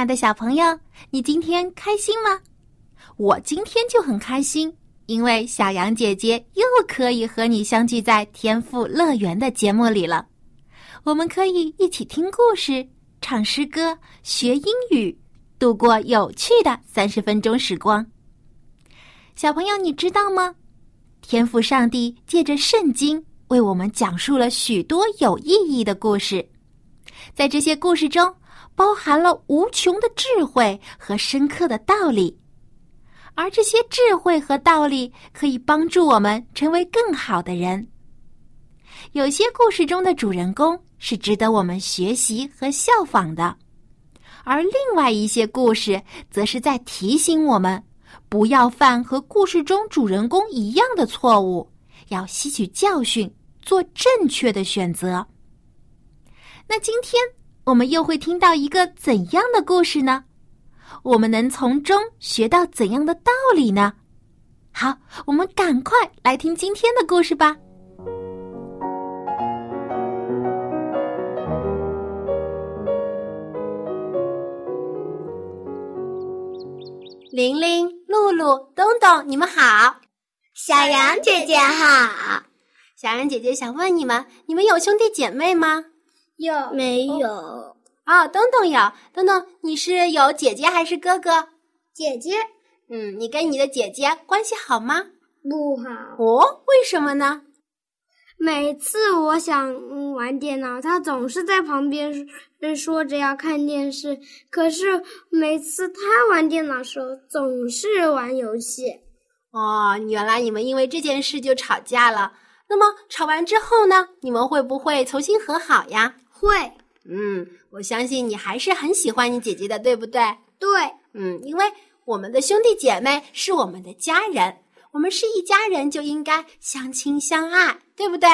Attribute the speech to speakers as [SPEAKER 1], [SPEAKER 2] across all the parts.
[SPEAKER 1] 亲爱的小朋友，你今天开心吗？我今天就很开心，因为小羊姐姐又可以和你相聚在天赋乐园的节目里了。我们可以一起听故事、唱诗歌、学英语，度过有趣的三十分钟时光。小朋友，你知道吗？天赋上帝借着圣经为我们讲述了许多有意义的故事，在这些故事中。包含了无穷的智慧和深刻的道理，而这些智慧和道理可以帮助我们成为更好的人。有些故事中的主人公是值得我们学习和效仿的，而另外一些故事则是在提醒我们不要犯和故事中主人公一样的错误，要吸取教训，做正确的选择。那今天。我们又会听到一个怎样的故事呢？我们能从中学到怎样的道理呢？好，我们赶快来听今天的故事吧。
[SPEAKER 2] 玲玲、露露、东东，你们好！
[SPEAKER 3] 小羊姐姐好！
[SPEAKER 2] 小羊姐姐想问你们：你们有兄弟姐妹吗？
[SPEAKER 4] 有
[SPEAKER 3] 没有？
[SPEAKER 2] 哦，东东有。东东，你是有姐姐还是哥哥？
[SPEAKER 4] 姐姐。
[SPEAKER 2] 嗯，你跟你的姐姐关系好吗？
[SPEAKER 4] 不好。
[SPEAKER 2] 哦，为什么呢？
[SPEAKER 4] 每次我想玩电脑，他总是在旁边说着要看电视。可是每次他玩电脑时候，总是玩游戏。
[SPEAKER 2] 哦，原来你们因为这件事就吵架了。那么吵完之后呢？你们会不会重新和好呀？
[SPEAKER 4] 会，
[SPEAKER 2] 嗯，我相信你还是很喜欢你姐姐的，对不对？
[SPEAKER 4] 对，
[SPEAKER 2] 嗯，因为我们的兄弟姐妹是我们的家人，我们是一家人就应该相亲相爱，对不对？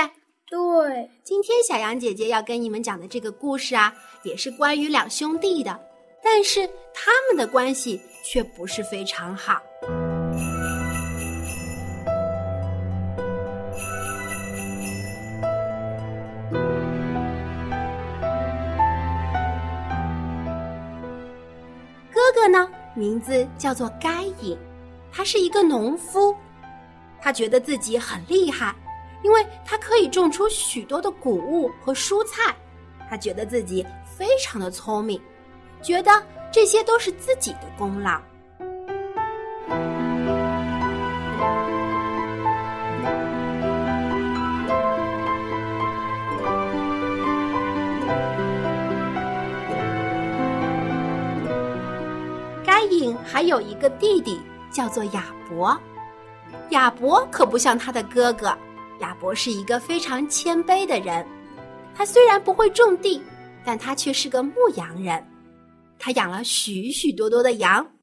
[SPEAKER 4] 对。
[SPEAKER 2] 今天小杨姐姐要跟你们讲的这个故事啊，也是关于两兄弟的，但是他们的关系却不是非常好。名字叫做该隐，他是一个农夫，他觉得自己很厉害，因为他可以种出许多的谷物和蔬菜，他觉得自己非常的聪明，觉得这些都是自己的功劳。还有一个弟弟，叫做亚伯。亚伯可不像他的哥哥，亚伯是一个非常谦卑的人。他虽然不会种地，但他却是个牧羊人。他养了许许多多的羊，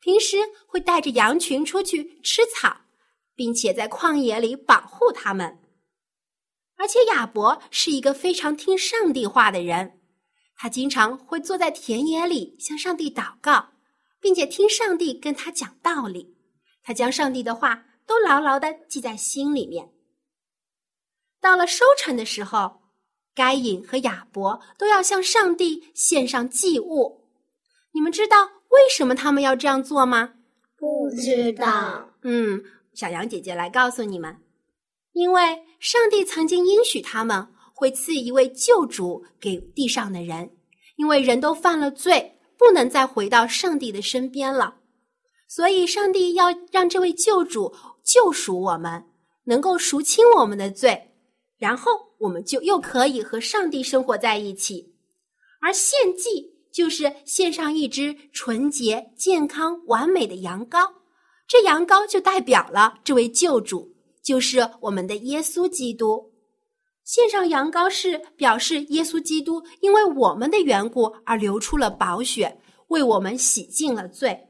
[SPEAKER 2] 平时会带着羊群出去吃草，并且在旷野里保护他们。而且亚伯是一个非常听上帝话的人，他经常会坐在田野里向上帝祷告。并且听上帝跟他讲道理，他将上帝的话都牢牢的记在心里面。到了收成的时候，该隐和亚伯都要向上帝献上祭物。你们知道为什么他们要这样做吗？
[SPEAKER 3] 不知道。
[SPEAKER 2] 嗯，小羊姐姐来告诉你们，因为上帝曾经应许他们会赐一位救主给地上的人，因为人都犯了罪。不能再回到上帝的身边了，所以上帝要让这位救主救赎我们，能够赎清我们的罪，然后我们就又可以和上帝生活在一起。而献祭就是献上一只纯洁、健康、完美的羊羔，这羊羔就代表了这位救主，就是我们的耶稣基督。献上羊羔是表示耶稣基督因为我们的缘故而流出了宝血，为我们洗净了罪。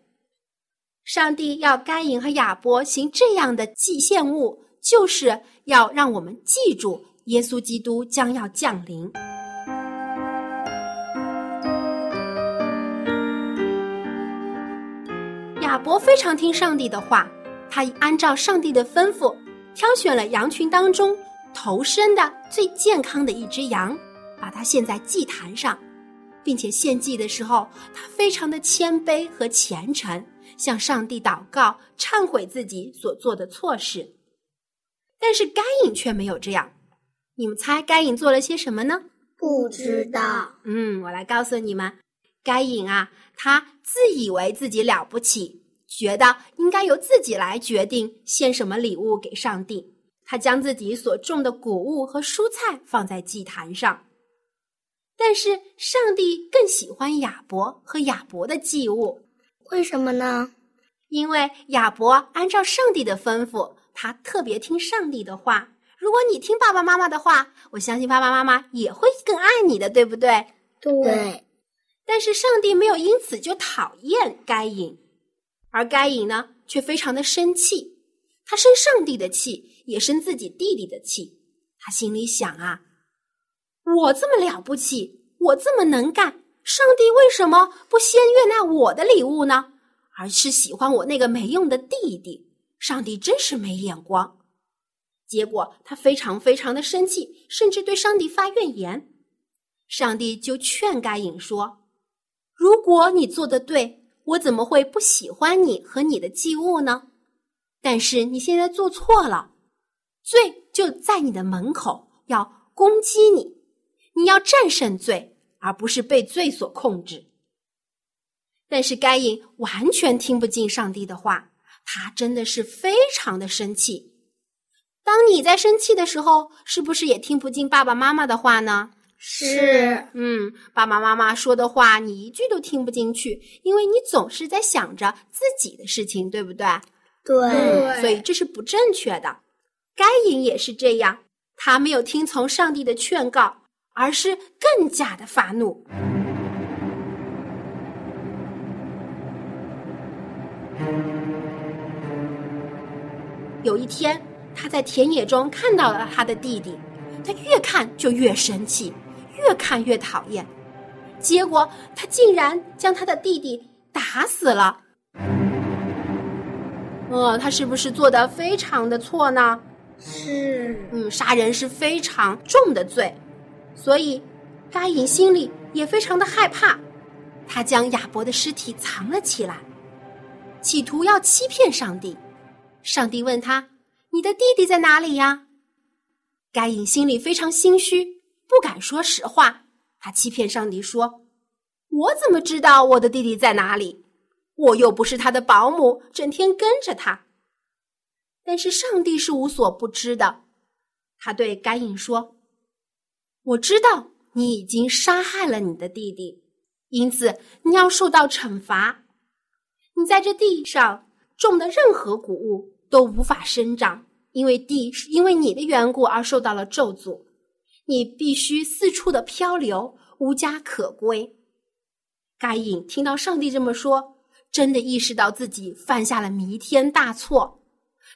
[SPEAKER 2] 上帝要该隐和亚伯行这样的祭献物，就是要让我们记住耶稣基督将要降临。亚伯非常听上帝的话，他按照上帝的吩咐，挑选了羊群当中头身的最健康的一只羊，把它献在祭坛上，并且献祭的时候，他非常的谦卑和虔诚，向上帝祷告，忏悔自己所做的错事。但是该隐却没有这样，你们猜该隐做了些什么呢？
[SPEAKER 3] 不知道。
[SPEAKER 2] 嗯，我来告诉你们，该隐啊，他自以为自己了不起。觉得应该由自己来决定献什么礼物给上帝。他将自己所种的谷物和蔬菜放在祭坛上，但是上帝更喜欢亚伯和亚伯的祭物。
[SPEAKER 3] 为什么呢？
[SPEAKER 2] 因为亚伯按照上帝的吩咐，他特别听上帝的话。如果你听爸爸妈妈的话，我相信爸爸妈妈也会更爱你的，对不对？
[SPEAKER 3] 对。
[SPEAKER 2] 但是上帝没有因此就讨厌该隐。而该隐呢，却非常的生气，他生上帝的气，也生自己弟弟的气。他心里想啊，我这么了不起，我这么能干，上帝为什么不先悦纳我的礼物呢？而是喜欢我那个没用的弟弟？上帝真是没眼光。结果他非常非常的生气，甚至对上帝发怨言。上帝就劝该隐说：“如果你做的对。”我怎么会不喜欢你和你的祭物呢？但是你现在做错了，罪就在你的门口，要攻击你，你要战胜罪，而不是被罪所控制。但是该隐完全听不进上帝的话，他真的是非常的生气。当你在生气的时候，是不是也听不进爸爸妈妈的话呢？
[SPEAKER 3] 是，
[SPEAKER 2] 嗯，爸爸妈妈说的话你一句都听不进去，因为你总是在想着自己的事情，对不对？
[SPEAKER 3] 对，
[SPEAKER 2] 所以这是不正确的。该隐也是这样，他没有听从上帝的劝告，而是更加的发怒。有一天，他在田野中看到了他的弟弟，他越看就越生气。越看越讨厌，结果他竟然将他的弟弟打死了。呃，他是不是做的非常的错呢？
[SPEAKER 3] 是，
[SPEAKER 2] 嗯，杀人是非常重的罪，所以该隐心里也非常的害怕。他将亚伯的尸体藏了起来，企图要欺骗上帝。上帝问他：“你的弟弟在哪里呀？”该隐心里非常心虚。不敢说实话，他欺骗上帝说：“我怎么知道我的弟弟在哪里？我又不是他的保姆，整天跟着他。”但是上帝是无所不知的，他对该隐说：“我知道你已经杀害了你的弟弟，因此你要受到惩罚。你在这地上种的任何谷物都无法生长，因为地是因为你的缘故而受到了咒诅。”你必须四处的漂流，无家可归。该隐听到上帝这么说，真的意识到自己犯下了弥天大错，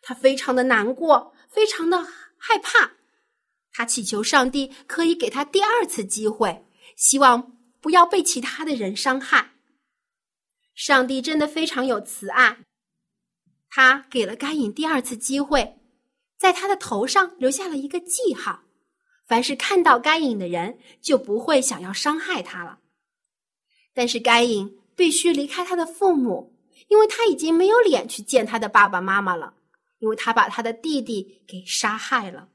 [SPEAKER 2] 他非常的难过，非常的害怕。他祈求上帝可以给他第二次机会，希望不要被其他的人伤害。上帝真的非常有慈爱，他给了该隐第二次机会，在他的头上留下了一个记号。凡是看到该隐的人，就不会想要伤害他了。但是该隐必须离开他的父母，因为他已经没有脸去见他的爸爸妈妈了，因为他把他的弟弟给杀害了。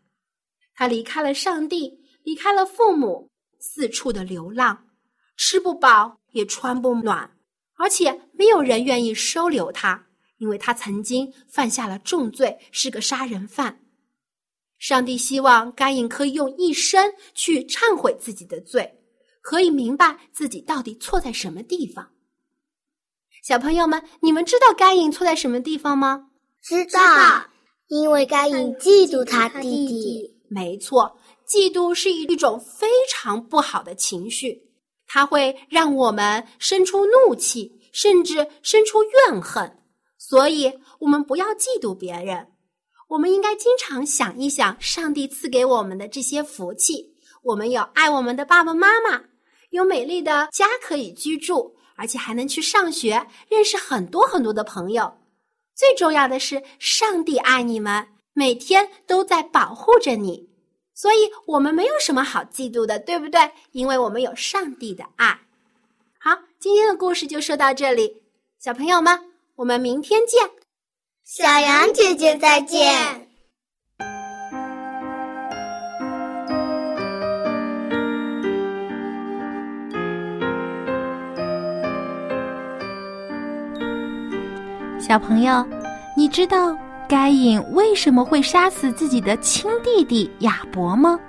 [SPEAKER 2] 他离开了上帝，离开了父母，四处的流浪，吃不饱也穿不暖，而且没有人愿意收留他，因为他曾经犯下了重罪，是个杀人犯。上帝希望该隐可以用一生去忏悔自己的罪，可以明白自己到底错在什么地方。小朋友们，你们知道该隐错在什么地方吗？
[SPEAKER 3] 知道，因为该隐嫉妒他弟弟。
[SPEAKER 2] 没错，嫉妒是一种非常不好的情绪，它会让我们生出怒气，甚至生出怨恨。所以，我们不要嫉妒别人。我们应该经常想一想上帝赐给我们的这些福气。我们有爱我们的爸爸妈妈，有美丽的家可以居住，而且还能去上学，认识很多很多的朋友。最重要的是，上帝爱你们，每天都在保护着你。所以，我们没有什么好嫉妒的，对不对？因为我们有上帝的爱。好，今天的故事就说到这里，小朋友们。我们明天见，
[SPEAKER 3] 小羊姐姐再见。
[SPEAKER 1] 小朋友，你知道该隐为什么会杀死自己的亲弟弟亚伯吗？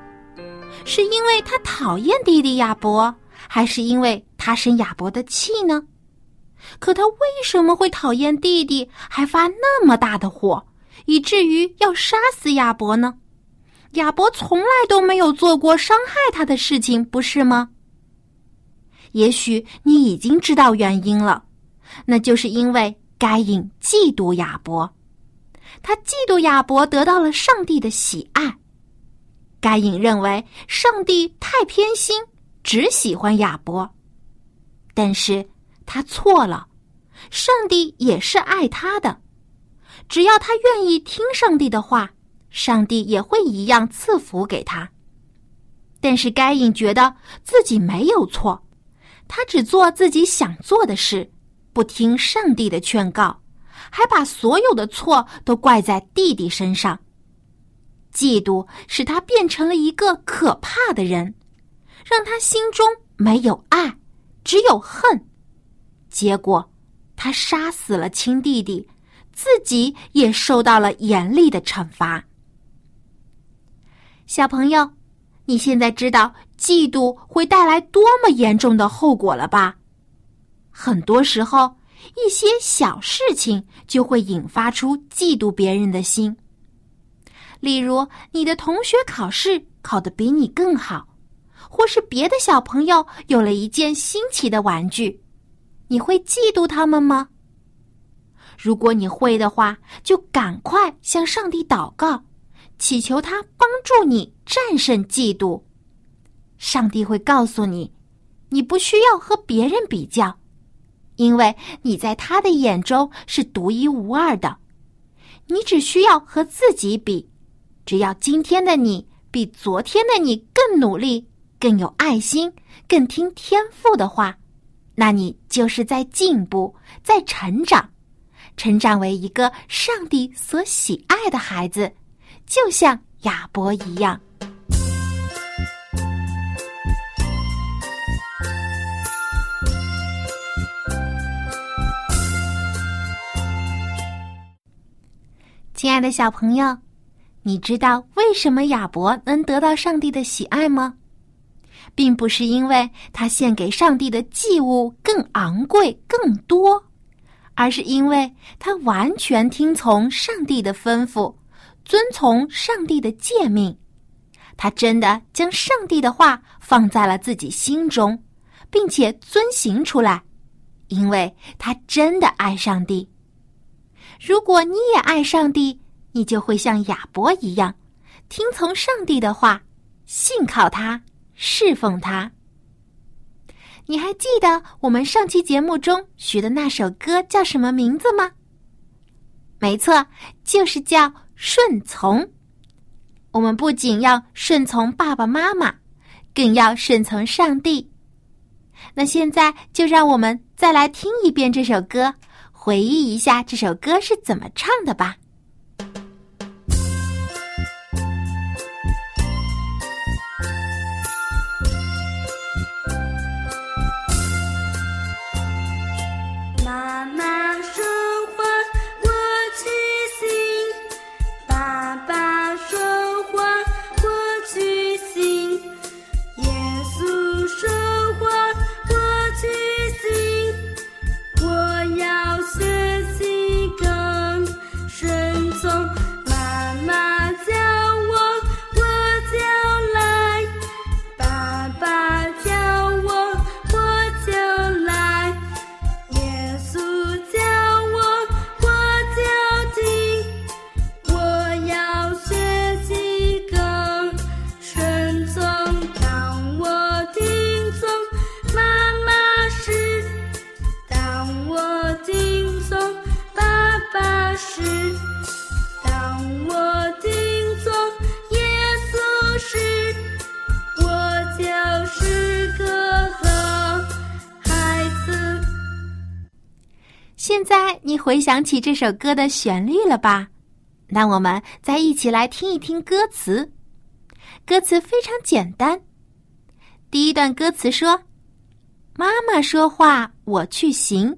[SPEAKER 1] 是因为他讨厌弟弟亚伯，还是因为他生亚伯的气呢？可他为什么会讨厌弟弟，还发那么大的火，以至于要杀死亚伯呢？亚伯从来都没有做过伤害他的事情，不是吗？也许你已经知道原因了，那就是因为该隐嫉妒亚伯，他嫉妒亚伯得到了上帝的喜爱。该隐认为上帝太偏心，只喜欢亚伯，但是。他错了，上帝也是爱他的，只要他愿意听上帝的话，上帝也会一样赐福给他。但是该隐觉得自己没有错，他只做自己想做的事，不听上帝的劝告，还把所有的错都怪在弟弟身上。嫉妒使他变成了一个可怕的人，让他心中没有爱，只有恨。结果，他杀死了亲弟弟，自己也受到了严厉的惩罚。小朋友，你现在知道嫉妒会带来多么严重的后果了吧？很多时候，一些小事情就会引发出嫉妒别人的心。例如，你的同学考试考得比你更好，或是别的小朋友有了一件新奇的玩具。你会嫉妒他们吗？如果你会的话，就赶快向上帝祷告，祈求他帮助你战胜嫉妒。上帝会告诉你，你不需要和别人比较，因为你在他的眼中是独一无二的。你只需要和自己比，只要今天的你比昨天的你更努力、更有爱心、更听天父的话。那你就是在进步，在成长，成长为一个上帝所喜爱的孩子，就像亚伯一样。亲爱的小朋友，你知道为什么亚伯能得到上帝的喜爱吗？并不是因为他献给上帝的祭物更昂贵、更多，而是因为他完全听从上帝的吩咐，遵从上帝的诫命。他真的将上帝的话放在了自己心中，并且遵行出来，因为他真的爱上帝。如果你也爱上帝，你就会像亚伯一样，听从上帝的话，信靠他。侍奉他。你还记得我们上期节目中学的那首歌叫什么名字吗？没错，就是叫顺从。我们不仅要顺从爸爸妈妈，更要顺从上帝。那现在就让我们再来听一遍这首歌，回忆一下这首歌是怎么唱的吧。回想起这首歌的旋律了吧？那我们再一起来听一听歌词。歌词非常简单。第一段歌词说：“妈妈说话，我去行；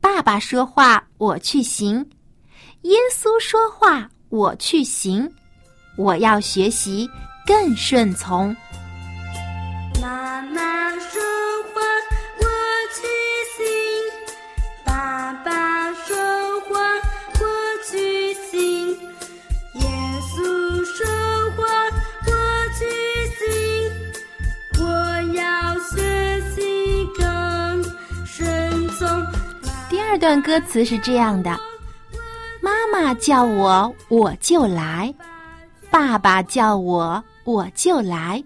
[SPEAKER 1] 爸爸说话，我去行；耶稣说话，我去行。我要学习更顺从。”
[SPEAKER 4] 妈妈说话，我去行；爸爸
[SPEAKER 1] 段歌词是这样的：妈妈叫我，我就来；爸爸叫我，我就来；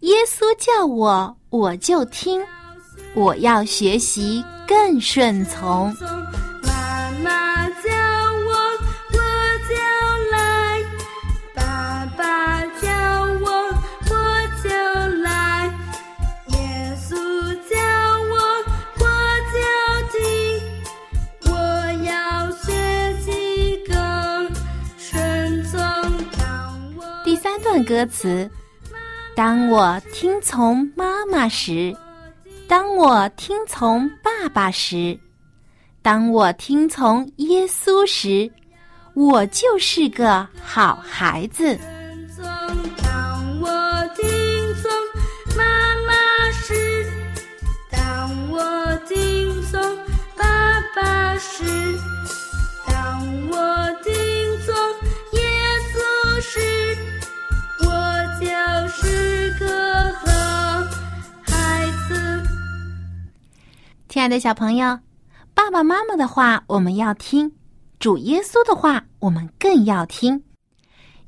[SPEAKER 1] 耶稣叫我，我就听。我要学习更顺从。歌词：当我听从妈妈时，当我听从爸爸时，当我听从耶稣时，我就是个好孩子。亲爱的小朋友，爸爸妈妈的话我们要听，主耶稣的话我们更要听，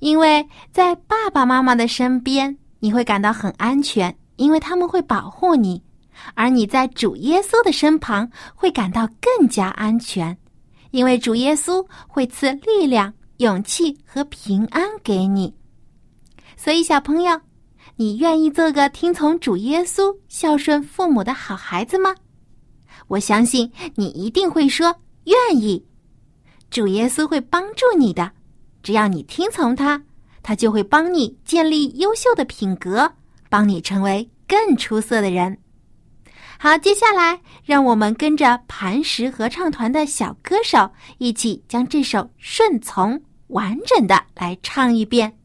[SPEAKER 1] 因为在爸爸妈妈的身边，你会感到很安全，因为他们会保护你；而你在主耶稣的身旁，会感到更加安全，因为主耶稣会赐力量、勇气和平安给你。所以，小朋友，你愿意做个听从主耶稣、孝顺父母的好孩子吗？我相信你一定会说愿意。主耶稣会帮助你的，只要你听从他，他就会帮你建立优秀的品格，帮你成为更出色的人。好，接下来让我们跟着磐石合唱团的小歌手一起将这首《顺从》完整的来唱一遍。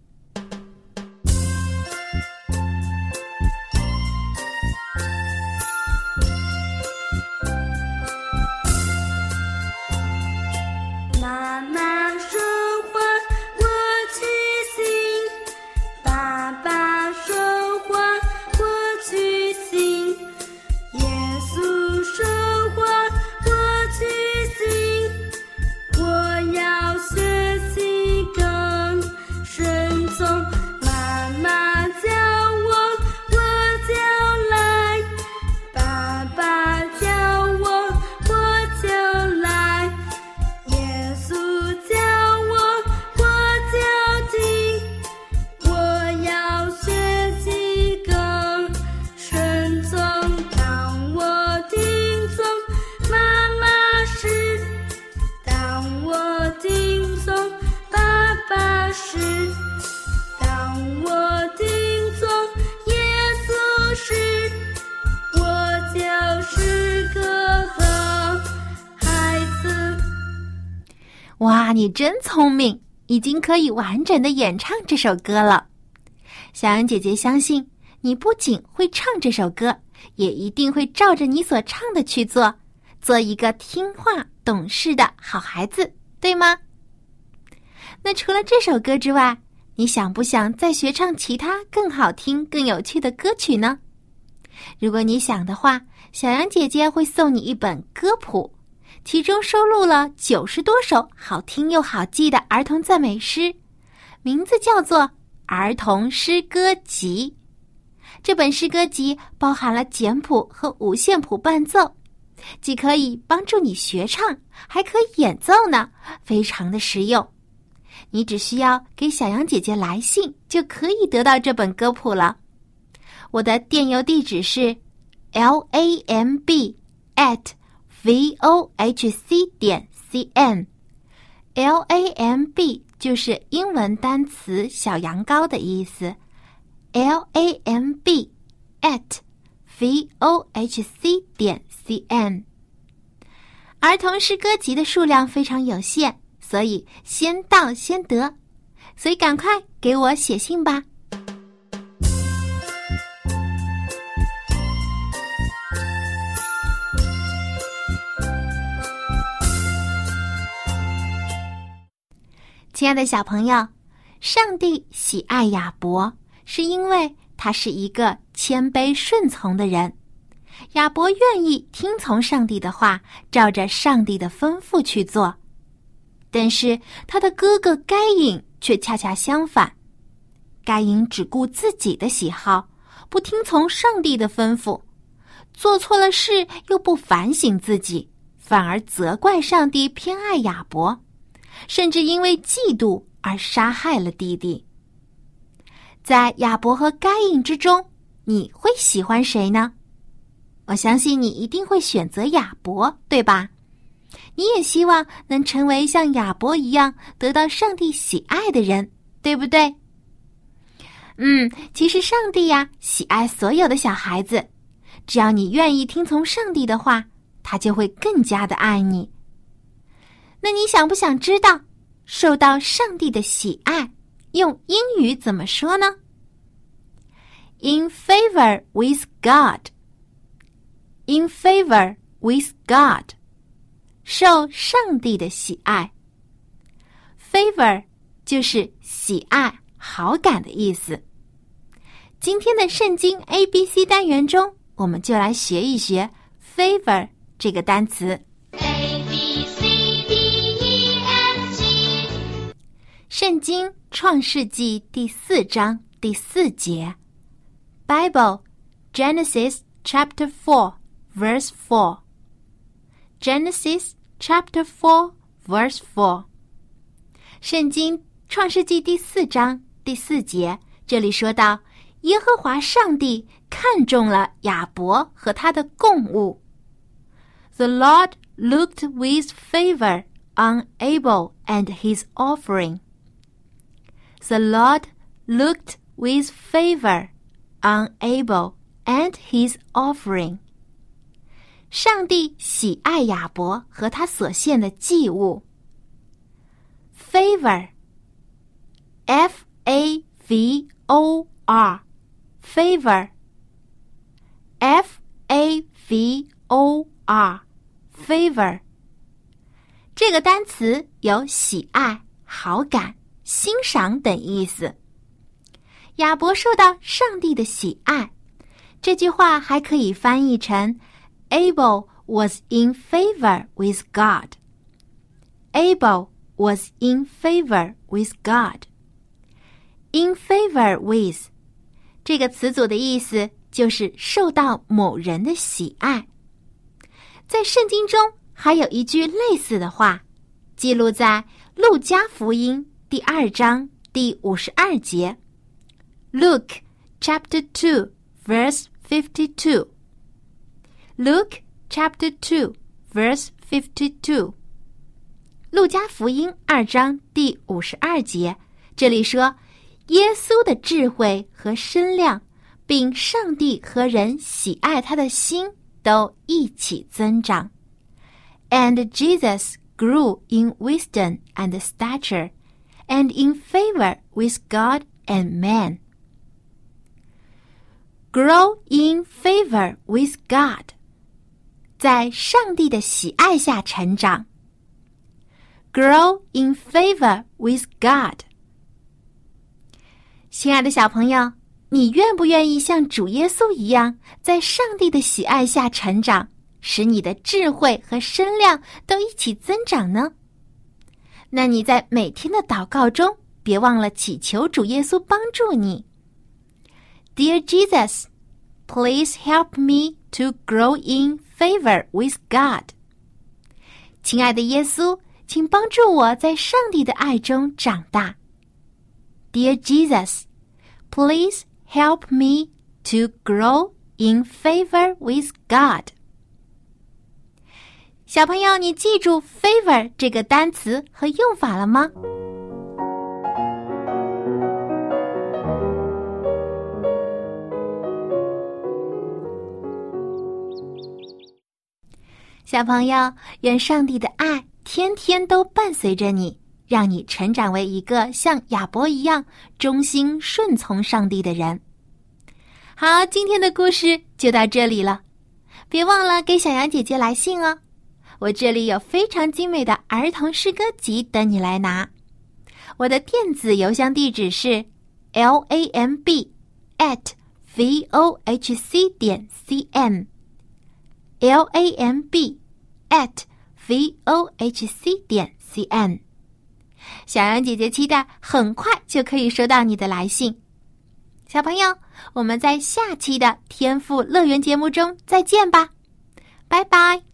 [SPEAKER 1] 真聪明，已经可以完整的演唱这首歌了。小羊姐姐相信你不仅会唱这首歌，也一定会照着你所唱的去做，做一个听话懂事的好孩子，对吗？那除了这首歌之外，你想不想再学唱其他更好听、更有趣的歌曲呢？如果你想的话，小羊姐姐会送你一本歌谱。其中收录了九十多首好听又好记的儿童赞美诗，名字叫做《儿童诗歌集》。这本诗歌集包含了简谱和五线谱伴奏，既可以帮助你学唱，还可以演奏呢，非常的实用。你只需要给小羊姐姐来信，就可以得到这本歌谱了。我的电邮地址是 l a m b at v o h c 点 c n。l a m b 就是英文单词“小羊羔”的意思。l a m b at v o h c 点 c n。儿童诗歌集的数量非常有限。所以先到先得，所以赶快给我写信吧。亲爱的小朋友，上帝喜爱亚伯，是因为他是一个谦卑顺从的人。亚伯愿意听从上帝的话，照着上帝的吩咐去做。但是他的哥哥该隐却恰恰相反，该隐只顾自己的喜好，不听从上帝的吩咐，做错了事又不反省自己，反而责怪上帝偏爱亚伯，甚至因为嫉妒而杀害了弟弟。在亚伯和该隐之中，你会喜欢谁呢？我相信你一定会选择亚伯，对吧？你也希望能成为像亚伯一样得到上帝喜爱的人，对不对？嗯，其实上帝呀喜爱所有的小孩子，只要你愿意听从上帝的话，他就会更加的爱你。那你想不想知道受到上帝的喜爱用英语怎么说呢？In favor with God. In favor with God. 受上帝的喜爱，favor 就是喜爱、好感的意思。今天的圣经 A B C 单元中，我们就来学一学 favor 这个单词。圣经创世纪第四章第四节，Bible Genesis chapter four verse four。Genesis Chapter Four, Verse Four，圣经创世纪第四章第四节，这里说到，耶和华上帝看中了亚伯和他的供物。The Lord looked with favor on Abel and his offering. The Lord looked with favor on Abel and his offering. 上帝喜爱亚伯和他所献的祭物。favor，f a v o r，favor，f a v o r，favor。这个单词有喜爱、好感、 欣赏等意思。亚伯受到上帝的喜爱，这句话还可以翻译成。Abel was in favor with God. Abel was in favor with God. In favor with 这个词组的意思就是受到某人的喜爱。在圣经中还有一句类似的话，记录在路加福音第二章第五十二节。Luke chapter two verse fifty two. Luke chapter two, verse fifty-two。路加福音二章第五十二节，这里说，耶稣的智慧和身量，并上帝和人喜爱他的心都一起增长。And Jesus grew in wisdom and stature, and in favor with God and man. Grow in favor with God. 在上帝的喜爱下成长，grow in favor with God。亲爱的小朋友，你愿不愿意像主耶稣一样，在上帝的喜爱下成长，使你的智慧和身量都一起增长呢？ 那你在每天的祷告中，别忘了祈求主耶稣帮助你。Dear Jesus。Please help me to grow in favor with God。亲爱的耶稣，请帮助我在上帝的爱中长大。Dear Jesus, please help me to grow in favor with God。小朋友，你记住 “favor” 这个单词和用法了吗？小朋友，愿上帝的爱天天都伴随着你，让你成长为一个像亚伯一样忠心顺从上帝的人。好，今天的故事就到这里了，别忘了给小羊姐姐来信哦。我这里有非常精美的儿童诗歌集等你来拿。我的电子邮箱地址是 l a m b at v o h c 点 c m l a m b at v o h c 点 c m，小羊姐姐期待很快就可以收到你的来信。小朋友，我们在下期的天赋乐园节目中再见吧，拜拜。